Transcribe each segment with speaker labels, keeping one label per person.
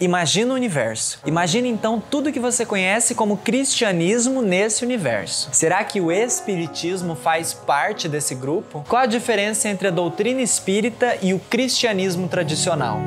Speaker 1: Imagina o universo. Imagine então tudo que você conhece como cristianismo nesse universo. Será que o espiritismo faz parte desse grupo? Qual a diferença entre a doutrina espírita e o cristianismo tradicional?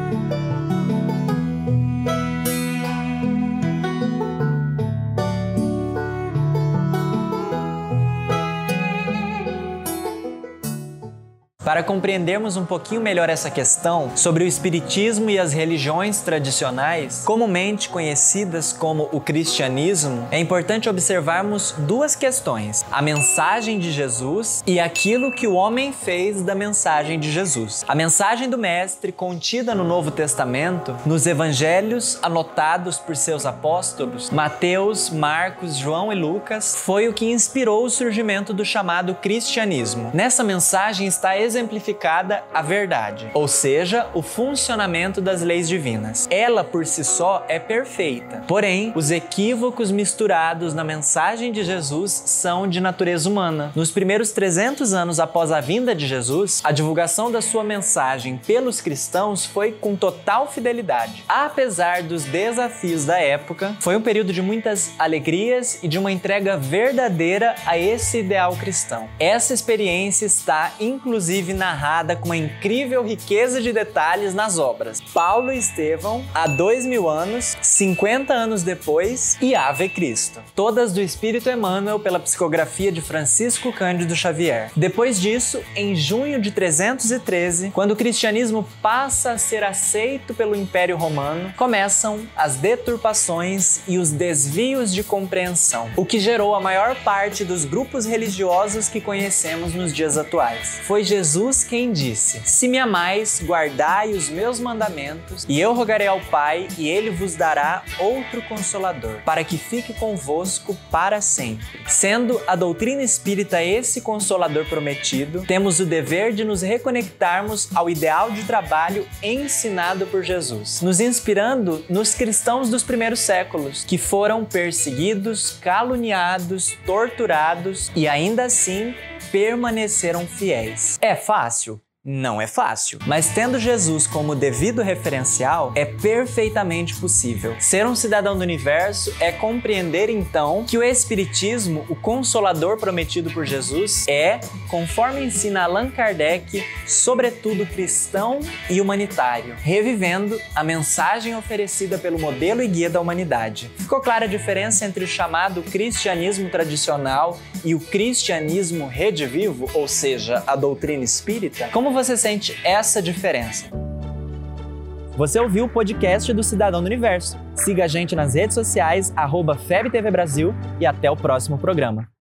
Speaker 1: Para compreendermos um pouquinho melhor essa questão sobre o Espiritismo e as religiões tradicionais, comumente conhecidas como o cristianismo, é importante observarmos duas questões: a mensagem de Jesus e aquilo que o homem fez da mensagem de Jesus. A mensagem do Mestre, contida no Novo Testamento, nos evangelhos anotados por seus apóstolos, Mateus, Marcos, João e Lucas, foi o que inspirou o surgimento do chamado cristianismo. Nessa mensagem está exemplificada a verdade, ou seja, o funcionamento das leis divinas. Ela por si só é perfeita, porém, os equívocos misturados na mensagem de Jesus são de natureza humana. Nos primeiros 300 anos após a vinda de Jesus, a divulgação da sua mensagem pelos cristãos foi com total fidelidade. Apesar dos desafios da época, foi um período de muitas alegrias e de uma entrega verdadeira a esse ideal cristão. Essa experiência está inclusive inclusive narrada com uma incrível riqueza de detalhes nas obras Paulo e Estevão, há dois mil anos, 50 anos depois e Ave Cristo, todas do Espírito Emmanuel pela psicografia de Francisco Cândido Xavier. Depois disso, em junho de 313, quando o cristianismo passa a ser aceito pelo Império Romano, começam as deturpações e os desvios de compreensão, o que gerou a maior parte dos grupos religiosos que conhecemos nos dias atuais. Foi Jesus Jesus quem disse: Se me amais, guardai os meus mandamentos, e eu rogarei ao Pai, e ele vos dará outro consolador, para que fique convosco para sempre. Sendo a doutrina espírita esse consolador prometido, temos o dever de nos reconectarmos ao ideal de trabalho ensinado por Jesus, nos inspirando nos cristãos dos primeiros séculos, que foram perseguidos, caluniados, torturados e ainda assim permaneceram fiéis. É fácil? Não é fácil, mas tendo Jesus como devido referencial, é perfeitamente possível. Ser um cidadão do universo é compreender então que o Espiritismo, o consolador prometido por Jesus, é, conforme ensina Allan Kardec, sobretudo cristão e humanitário, revivendo a mensagem oferecida pelo modelo e guia da humanidade. Ficou clara a diferença entre o chamado cristianismo tradicional e o cristianismo redivivo, ou seja, a doutrina espírita? Como como você sente essa diferença? Você ouviu o podcast do Cidadão do Universo. Siga a gente nas redes sociais, arroba FebTV Brasil e até o próximo programa.